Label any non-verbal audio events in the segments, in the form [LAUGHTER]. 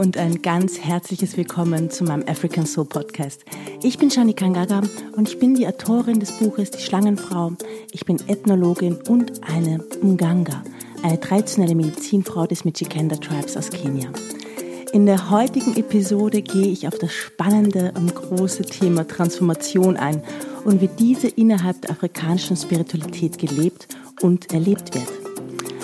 Und ein ganz herzliches Willkommen zu meinem African Soul Podcast. Ich bin Shani Kangaga und ich bin die Autorin des Buches Die Schlangenfrau. Ich bin Ethnologin und eine Mganga, eine traditionelle Medizinfrau des Michikenda Tribes aus Kenia. In der heutigen Episode gehe ich auf das spannende und große Thema Transformation ein und wie diese innerhalb der afrikanischen Spiritualität gelebt und erlebt wird.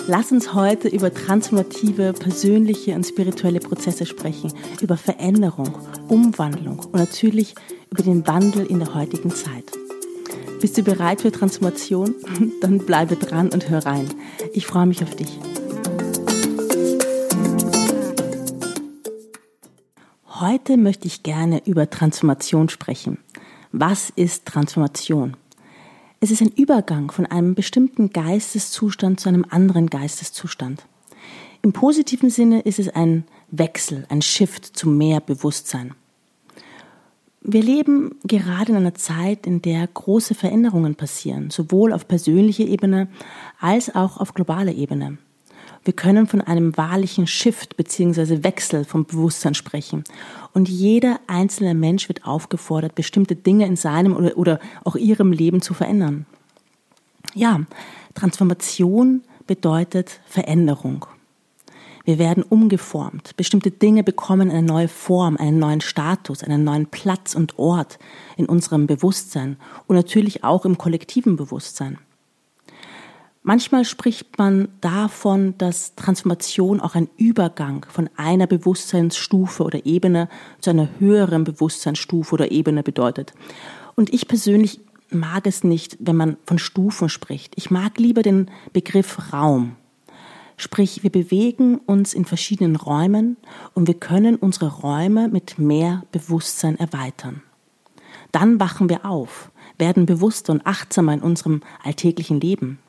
Lass uns heute über transformative, persönliche und spirituelle Prozesse sprechen, über Veränderung, Umwandlung und natürlich über den Wandel in der heutigen Zeit. Bist du bereit für Transformation? [LAUGHS] Dann bleibe dran und hör rein. Ich freue mich auf dich. Heute möchte ich gerne über Transformation sprechen. Was ist Transformation? Es ist ein Übergang von einem bestimmten Geisteszustand zu einem anderen Geisteszustand. Im positiven Sinne ist es ein Wechsel, ein Shift zu mehr Bewusstsein. Wir leben gerade in einer Zeit, in der große Veränderungen passieren, sowohl auf persönlicher Ebene als auch auf globaler Ebene. Wir können von einem wahrlichen Shift bzw. Wechsel vom Bewusstsein sprechen. Und jeder einzelne Mensch wird aufgefordert, bestimmte Dinge in seinem oder, oder auch ihrem Leben zu verändern. Ja, Transformation bedeutet Veränderung. Wir werden umgeformt. Bestimmte Dinge bekommen eine neue Form, einen neuen Status, einen neuen Platz und Ort in unserem Bewusstsein und natürlich auch im kollektiven Bewusstsein. Manchmal spricht man davon, dass Transformation auch ein Übergang von einer Bewusstseinsstufe oder Ebene zu einer höheren Bewusstseinsstufe oder Ebene bedeutet. Und ich persönlich mag es nicht, wenn man von Stufen spricht. Ich mag lieber den Begriff Raum. Sprich, wir bewegen uns in verschiedenen Räumen und wir können unsere Räume mit mehr Bewusstsein erweitern. Dann wachen wir auf, werden bewusster und achtsamer in unserem alltäglichen Leben.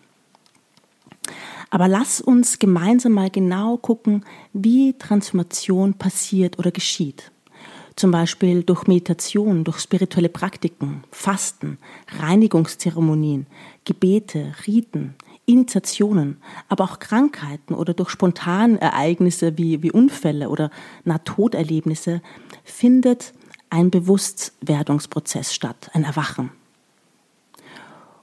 Aber lass uns gemeinsam mal genau gucken, wie Transformation passiert oder geschieht. Zum Beispiel durch Meditation, durch spirituelle Praktiken, Fasten, Reinigungszeremonien, Gebete, Riten, Initiationen, aber auch Krankheiten oder durch spontane Ereignisse wie, wie Unfälle oder Nahtoderlebnisse findet ein Bewusstwerdungsprozess statt, ein Erwachen.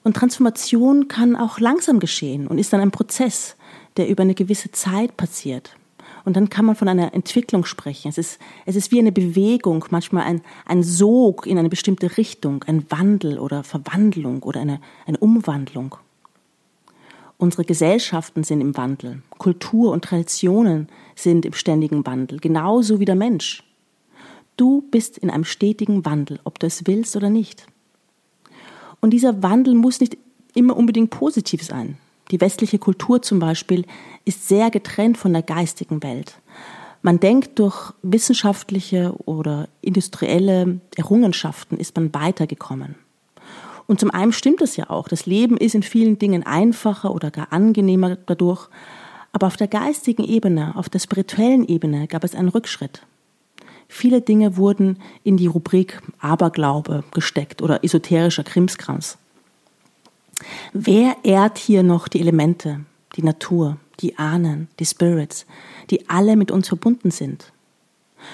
Und Transformation kann auch langsam geschehen und ist dann ein Prozess, der über eine gewisse Zeit passiert. Und dann kann man von einer Entwicklung sprechen. Es ist, es ist wie eine Bewegung, manchmal ein, ein Sog in eine bestimmte Richtung, ein Wandel oder Verwandlung oder eine, eine Umwandlung. Unsere Gesellschaften sind im Wandel. Kultur und Traditionen sind im ständigen Wandel, genauso wie der Mensch. Du bist in einem stetigen Wandel, ob du es willst oder nicht. Und dieser Wandel muss nicht immer unbedingt positiv sein. Die westliche Kultur zum Beispiel ist sehr getrennt von der geistigen Welt. Man denkt, durch wissenschaftliche oder industrielle Errungenschaften ist man weitergekommen. Und zum einen stimmt es ja auch. Das Leben ist in vielen Dingen einfacher oder gar angenehmer dadurch. Aber auf der geistigen Ebene, auf der spirituellen Ebene gab es einen Rückschritt. Viele Dinge wurden in die Rubrik Aberglaube gesteckt oder esoterischer Krimskrams. Wer ehrt hier noch die Elemente, die Natur, die Ahnen, die Spirits, die alle mit uns verbunden sind?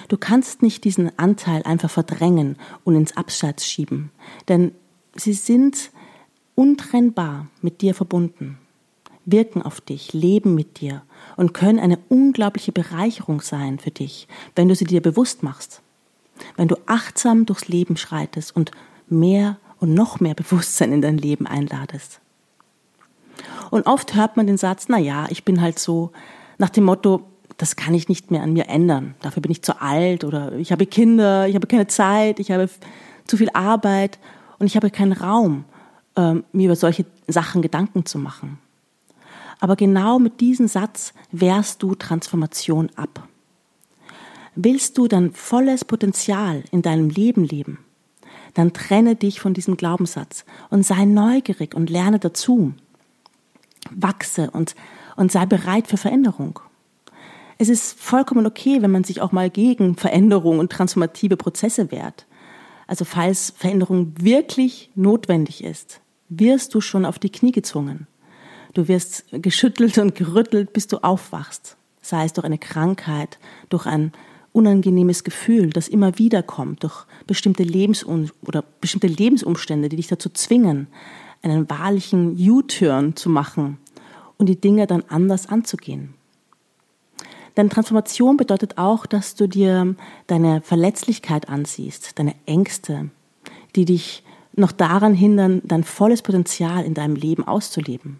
Du kannst nicht diesen Anteil einfach verdrängen und ins Abseits schieben, denn sie sind untrennbar mit dir verbunden, wirken auf dich, leben mit dir und können eine unglaubliche Bereicherung sein für dich, wenn du sie dir bewusst machst. Wenn du achtsam durchs Leben schreitest und mehr und noch mehr Bewusstsein in dein Leben einladest. Und oft hört man den Satz, na ja, ich bin halt so nach dem Motto, das kann ich nicht mehr an mir ändern. Dafür bin ich zu alt oder ich habe Kinder, ich habe keine Zeit, ich habe zu viel Arbeit und ich habe keinen Raum, ähm, mir über solche Sachen Gedanken zu machen. Aber genau mit diesem Satz wehrst du Transformation ab. Willst du dein volles Potenzial in deinem Leben leben? Dann trenne dich von diesem Glaubenssatz und sei neugierig und lerne dazu. Wachse und, und sei bereit für Veränderung. Es ist vollkommen okay, wenn man sich auch mal gegen Veränderung und transformative Prozesse wehrt. Also falls Veränderung wirklich notwendig ist, wirst du schon auf die Knie gezwungen. Du wirst geschüttelt und gerüttelt, bis du aufwachst. sei es durch eine Krankheit, durch ein unangenehmes Gefühl, das immer wieder kommt, durch bestimmte Lebensum oder bestimmte Lebensumstände, die dich dazu zwingen, einen wahrlichen U-Turn zu machen und die Dinge dann anders anzugehen. Denn Transformation bedeutet auch, dass du dir deine Verletzlichkeit ansiehst, deine Ängste, die dich noch daran hindern, dein volles Potenzial in deinem Leben auszuleben.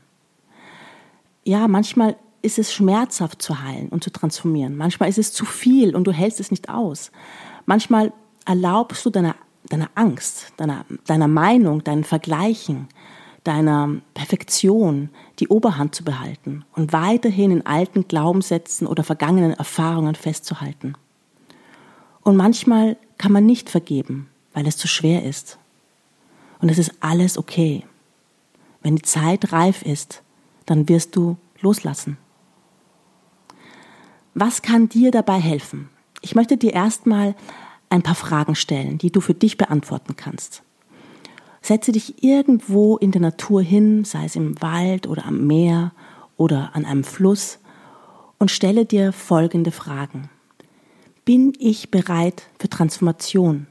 Ja, manchmal ist es schmerzhaft zu heilen und zu transformieren. Manchmal ist es zu viel und du hältst es nicht aus. Manchmal erlaubst du deiner, deiner Angst, deiner, deiner Meinung, deinen Vergleichen, deiner Perfektion die Oberhand zu behalten und weiterhin in alten Glaubenssätzen oder vergangenen Erfahrungen festzuhalten. Und manchmal kann man nicht vergeben, weil es zu schwer ist. Und es ist alles okay. Wenn die Zeit reif ist, dann wirst du loslassen. Was kann dir dabei helfen? Ich möchte dir erstmal ein paar Fragen stellen, die du für dich beantworten kannst. Setze dich irgendwo in der Natur hin, sei es im Wald oder am Meer oder an einem Fluss, und stelle dir folgende Fragen. Bin ich bereit für Transformation?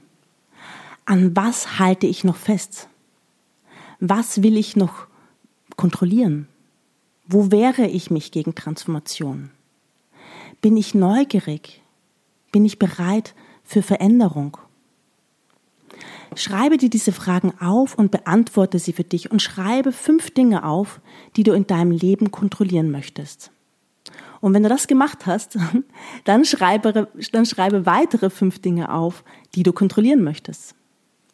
An was halte ich noch fest? Was will ich noch kontrollieren? Wo wehre ich mich gegen Transformation? Bin ich neugierig? Bin ich bereit für Veränderung? Schreibe dir diese Fragen auf und beantworte sie für dich und schreibe fünf Dinge auf, die du in deinem Leben kontrollieren möchtest. Und wenn du das gemacht hast, [LAUGHS] dann schreibe, dann schreibe weitere fünf Dinge auf, die du kontrollieren möchtest.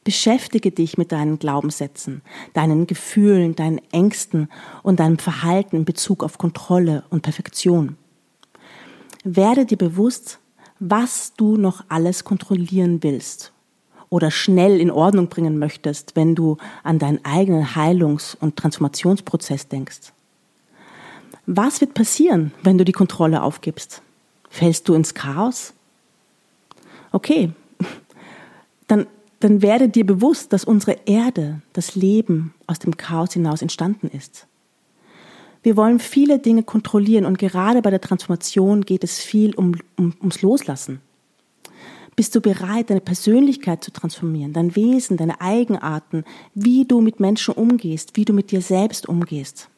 Beschäftige dich mit deinen Glaubenssätzen, deinen Gefühlen, deinen Ängsten und deinem Verhalten in Bezug auf Kontrolle und Perfektion. Werde dir bewusst, was du noch alles kontrollieren willst oder schnell in Ordnung bringen möchtest, wenn du an deinen eigenen Heilungs- und Transformationsprozess denkst. Was wird passieren, wenn du die Kontrolle aufgibst? Fällst du ins Chaos? Okay, [LAUGHS] dann, dann werde dir bewusst, dass unsere Erde, das Leben aus dem Chaos hinaus entstanden ist. Wir wollen viele Dinge kontrollieren und gerade bei der Transformation geht es viel um, um, ums Loslassen. Bist du bereit, deine Persönlichkeit zu transformieren, dein Wesen, deine Eigenarten, wie du mit Menschen umgehst, wie du mit dir selbst umgehst?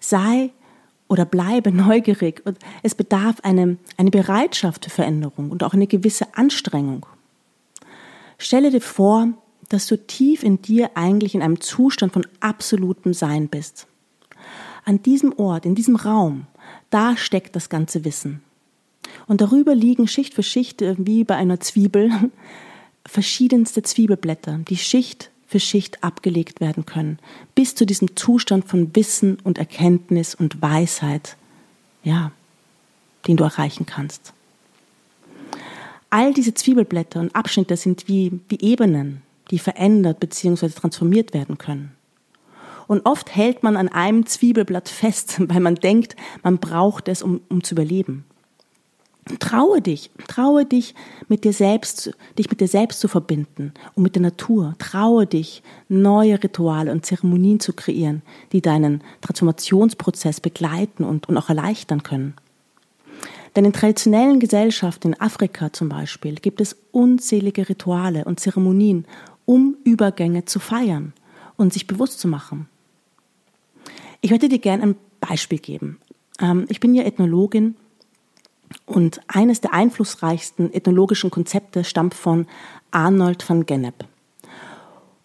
Sei oder bleibe [LAUGHS] neugierig und es bedarf eine, eine Bereitschaft für Veränderung und auch eine gewisse Anstrengung. Stelle dir vor, dass du tief in dir eigentlich in einem Zustand von absolutem Sein bist. An diesem Ort, in diesem Raum, da steckt das ganze Wissen. Und darüber liegen Schicht für Schicht, wie bei einer Zwiebel, [LAUGHS] verschiedenste Zwiebelblätter, die Schicht für Schicht abgelegt werden können, bis zu diesem Zustand von Wissen und Erkenntnis und Weisheit, ja, den du erreichen kannst. All diese Zwiebelblätter und Abschnitte sind wie, wie Ebenen, die verändert bzw. transformiert werden können. Und oft hält man an einem Zwiebelblatt fest, [LAUGHS] weil man denkt, man braucht es, um, um zu überleben. Traue dich, traue dich mit dir selbst, dich mit dir selbst zu verbinden und mit der Natur. Traue dich, neue Rituale und Zeremonien zu kreieren, die deinen Transformationsprozess begleiten und, und auch erleichtern können. Denn in traditionellen Gesellschaften in Afrika zum Beispiel gibt es unzählige Rituale und Zeremonien, um Übergänge zu feiern und sich bewusst zu machen. Ich möchte dir gerne ein Beispiel geben. Ähm, ich bin ja Ethnologin und eines der einflussreichsten ethnologischen Konzepte stammt von Arnold van Gennep.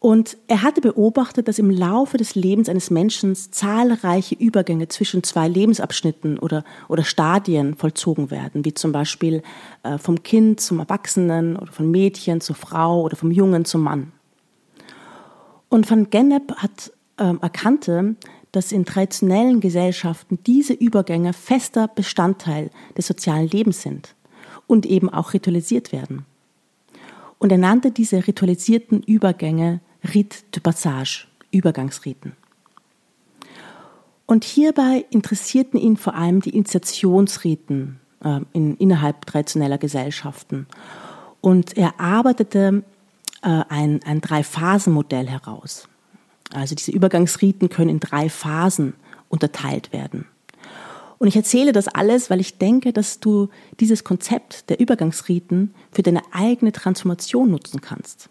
Und er hatte beobachtet, dass im Laufe des Lebens eines Menschen zahlreiche Übergänge zwischen zwei Lebensabschnitten oder, oder Stadien vollzogen werden, wie zum Beispiel äh, vom Kind zum Erwachsenen oder von Mädchen zur Frau oder vom Jungen zum Mann. Und van Gennep hat äh, erkannte, dass in traditionellen Gesellschaften diese Übergänge fester Bestandteil des sozialen Lebens sind und eben auch ritualisiert werden. Und er nannte diese ritualisierten Übergänge Rite de Passage, Übergangsriten. Und hierbei interessierten ihn vor allem die Initiationsriten äh, in, innerhalb traditioneller Gesellschaften. Und er arbeitete äh, ein, ein Drei-Phasen-Modell heraus. Also diese Übergangsriten können in drei Phasen unterteilt werden. Und ich erzähle das alles, weil ich denke, dass du dieses Konzept der Übergangsriten für deine eigene Transformation nutzen kannst.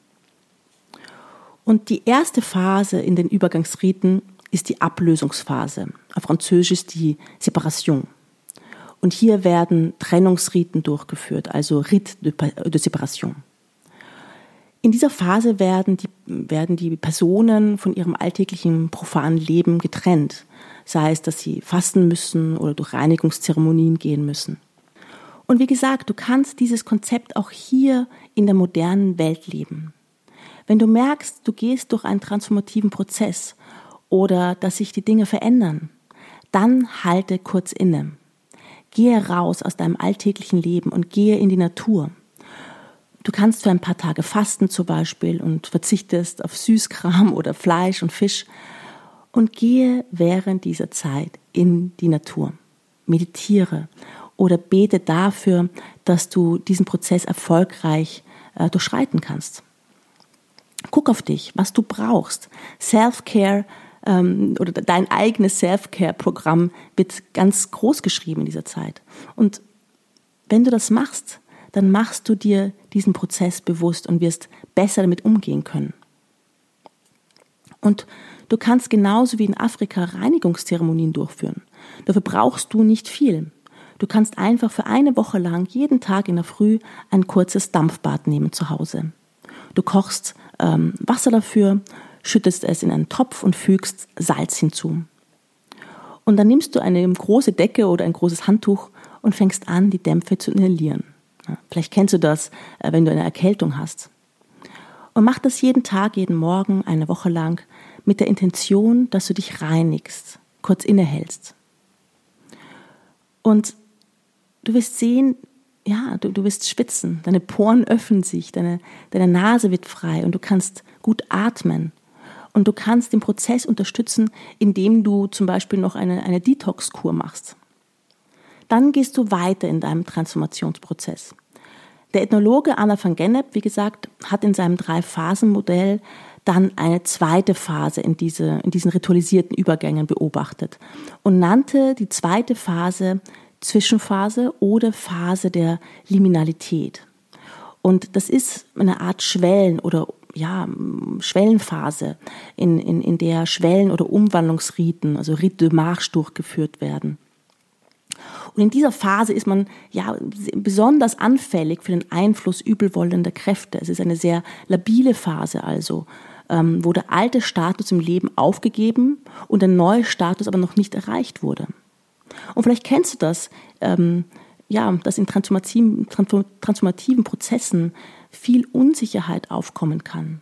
Und die erste Phase in den Übergangsriten ist die Ablösungsphase. Auf Französisch ist die Separation. Und hier werden Trennungsriten durchgeführt, also Rite de, de Séparation. In dieser Phase werden die, werden die Personen von ihrem alltäglichen profanen Leben getrennt sei es, dass sie fasten müssen oder durch Reinigungszeremonien gehen müssen. Und wie gesagt, du kannst dieses Konzept auch hier in der modernen Welt leben. Wenn du merkst, du gehst durch einen transformativen Prozess oder dass sich die Dinge verändern, dann halte kurz inne. Gehe raus aus deinem alltäglichen Leben und gehe in die Natur. Du kannst für ein paar Tage fasten zum Beispiel und verzichtest auf Süßkram oder Fleisch und Fisch und gehe während dieser Zeit in die Natur. Meditiere oder bete dafür, dass du diesen Prozess erfolgreich äh, durchschreiten kannst. Guck auf dich, was du brauchst. Self-Care ähm, oder dein eigenes Self-Care-Programm wird ganz groß geschrieben in dieser Zeit. Und wenn du das machst, dann machst du dir diesen Prozess bewusst und wirst besser damit umgehen können. Und Du kannst genauso wie in Afrika Reinigungszeremonien durchführen. Dafür brauchst du nicht viel. Du kannst einfach für eine Woche lang jeden Tag in der Früh ein kurzes Dampfbad nehmen zu Hause. Du kochst ähm, Wasser dafür, schüttest es in einen Topf und fügst Salz hinzu. Und dann nimmst du eine große Decke oder ein großes Handtuch und fängst an, die Dämpfe zu inhalieren. Ja, vielleicht kennst du das, äh, wenn du eine Erkältung hast. Und mach das jeden Tag, jeden Morgen, eine Woche lang, mit der Intention, dass du dich reinigst, kurz innehältst. Und du wirst sehen, ja, du, du wirst schwitzen, deine Poren öffnen sich, deine, deine Nase wird frei und du kannst gut atmen. Und du kannst den Prozess unterstützen, indem du zum Beispiel noch eine, eine Detox-Kur machst. Dann gehst du weiter in deinem Transformationsprozess. Der Ethnologe Anna van Gennep, wie gesagt, hat in seinem Drei-Phasen-Modell dann eine zweite Phase in, diese, in diesen ritualisierten Übergängen beobachtet und nannte die zweite Phase Zwischenphase oder Phase der Liminalität. Und das ist eine Art Schwellen- oder ja, Schwellenphase, in, in, in der Schwellen- oder Umwandlungsriten, also Rite de Marche durchgeführt werden. Und in dieser Phase ist man ja besonders anfällig für den Einfluss übelwollender Kräfte. Es ist eine sehr labile Phase also ähm, wo der alte Status im Leben aufgegeben und der neue Status aber noch nicht erreicht wurde. Und vielleicht kennst du das, ähm, ja, dass in transformativen, transformativen Prozessen viel Unsicherheit aufkommen kann.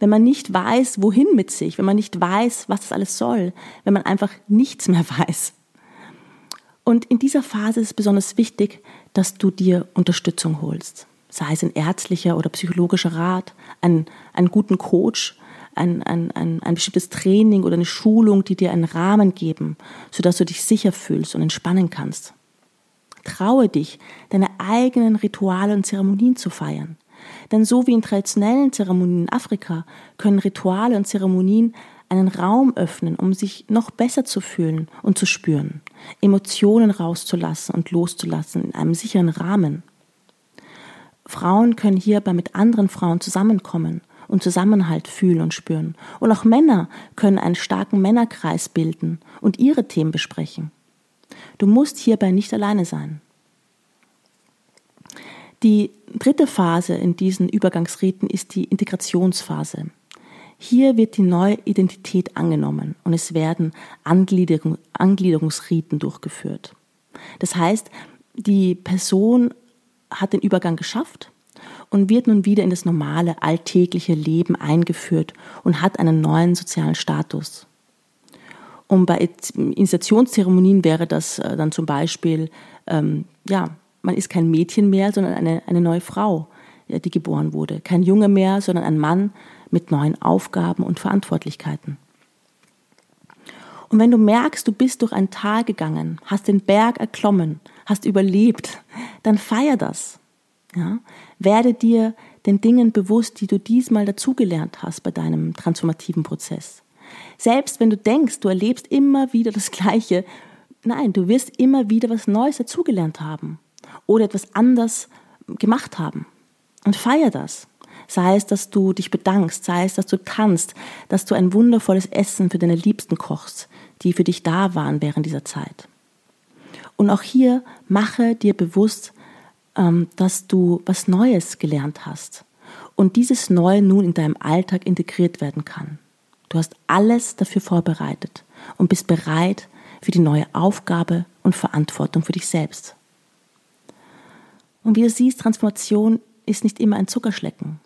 Wenn man nicht weiß, wohin mit sich, wenn man nicht weiß, was das alles soll, wenn man einfach nichts mehr [LAUGHS] weiß. Und in dieser Phase ist es besonders wichtig, dass du dir Unterstützung holst sei es ein ärztlicher oder psychologischer Rat, einen, einen guten Coach, ein, ein, ein, ein bestimmtes Training oder eine Schulung, die dir einen Rahmen geben, sodass du dich sicher fühlst und entspannen kannst. Traue dich, deine eigenen Rituale und Zeremonien zu feiern. Denn so wie in traditionellen Zeremonien in Afrika können Rituale und Zeremonien einen Raum öffnen, um sich noch besser zu fühlen und zu spüren, Emotionen rauszulassen und loszulassen in einem sicheren Rahmen. Frauen können hierbei mit anderen Frauen zusammenkommen und Zusammenhalt fühlen und spüren. Und auch Männer können einen starken Männerkreis bilden und ihre Themen besprechen. Du musst hierbei nicht alleine sein. Die dritte Phase in diesen Übergangsriten ist die Integrationsphase. Hier wird die neue Identität angenommen und es werden Angliederung, Angliederungsriten durchgeführt. Das heißt, die Person hat den Übergang geschafft und wird nun wieder in das normale, alltägliche Leben eingeführt und hat einen neuen sozialen Status. Und bei Initiationszeremonien wäre das äh, dann zum Beispiel, ähm, ja, man ist kein Mädchen mehr, sondern eine, eine neue Frau, die geboren wurde. Kein Junge mehr, sondern ein Mann mit neuen Aufgaben und Verantwortlichkeiten. Und wenn du merkst, du bist durch ein Tal gegangen, hast den Berg erklommen, hast überlebt, dann feier das. Ja? Werde dir den Dingen bewusst, die du diesmal dazugelernt hast bei deinem transformativen Prozess. Selbst wenn du denkst, du erlebst immer wieder das Gleiche, Nein, du wirst immer wieder was Neues dazugelernt haben oder etwas anders gemacht haben. Und feier das. Sei es, dass du dich bedankst, sei es, dass du tanzt, dass du ein wundervolles Essen für deine Liebsten kochst, die für dich da waren während dieser Zeit. Und auch hier mache dir bewusst, dass du was Neues gelernt hast und dieses Neue nun in deinem Alltag integriert werden kann. Du hast alles dafür vorbereitet und bist bereit für die neue Aufgabe und Verantwortung für dich selbst. Und wie du siehst, Transformation ist nicht immer ein Zuckerschlecken.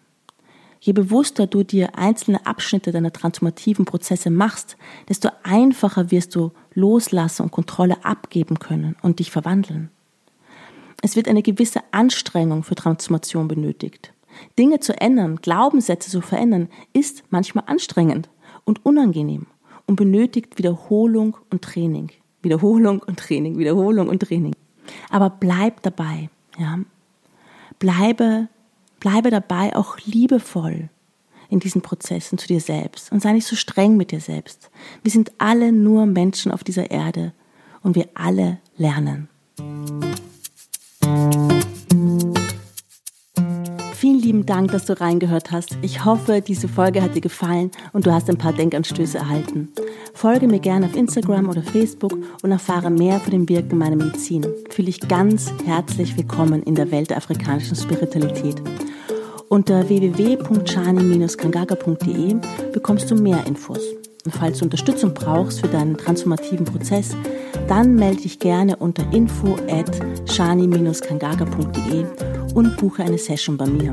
Je bewusster du dir einzelne Abschnitte deiner transformativen Prozesse machst, desto einfacher wirst du loslassen und Kontrolle abgeben können und dich verwandeln. Es wird eine gewisse Anstrengung für Transformation benötigt. Dinge zu ändern, Glaubenssätze zu verändern, ist manchmal anstrengend und unangenehm und benötigt Wiederholung und Training. Wiederholung und Training, Wiederholung und Training. Aber bleib dabei, ja. Bleibe, bleibe dabei auch liebevoll in diesen Prozessen zu dir selbst und sei nicht so streng mit dir selbst. Wir sind alle nur Menschen auf dieser Erde und wir alle lernen. Vielen lieben Dank, dass du reingehört hast. Ich hoffe, diese Folge hat dir gefallen und du hast ein paar Denkanstöße erhalten. Folge mir gerne auf Instagram oder Facebook und erfahre mehr von dem Wirken meiner Medizin. Fühle dich ganz herzlich willkommen in der Welt der afrikanischen Spiritualität. Unter www.chani-kangaga.de bekommst du mehr Infos. Und falls du Unterstützung brauchst für deinen transformativen Prozess, dann melde dich gerne unter info at shani-kangaga.de und buche eine Session bei mir.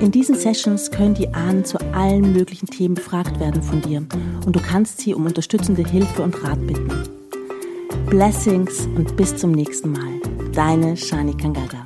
In diesen Sessions können die Ahnen zu allen möglichen Themen befragt werden von dir und du kannst sie um unterstützende Hilfe und Rat bitten. Blessings und bis zum nächsten Mal. Deine Shani Kangaga.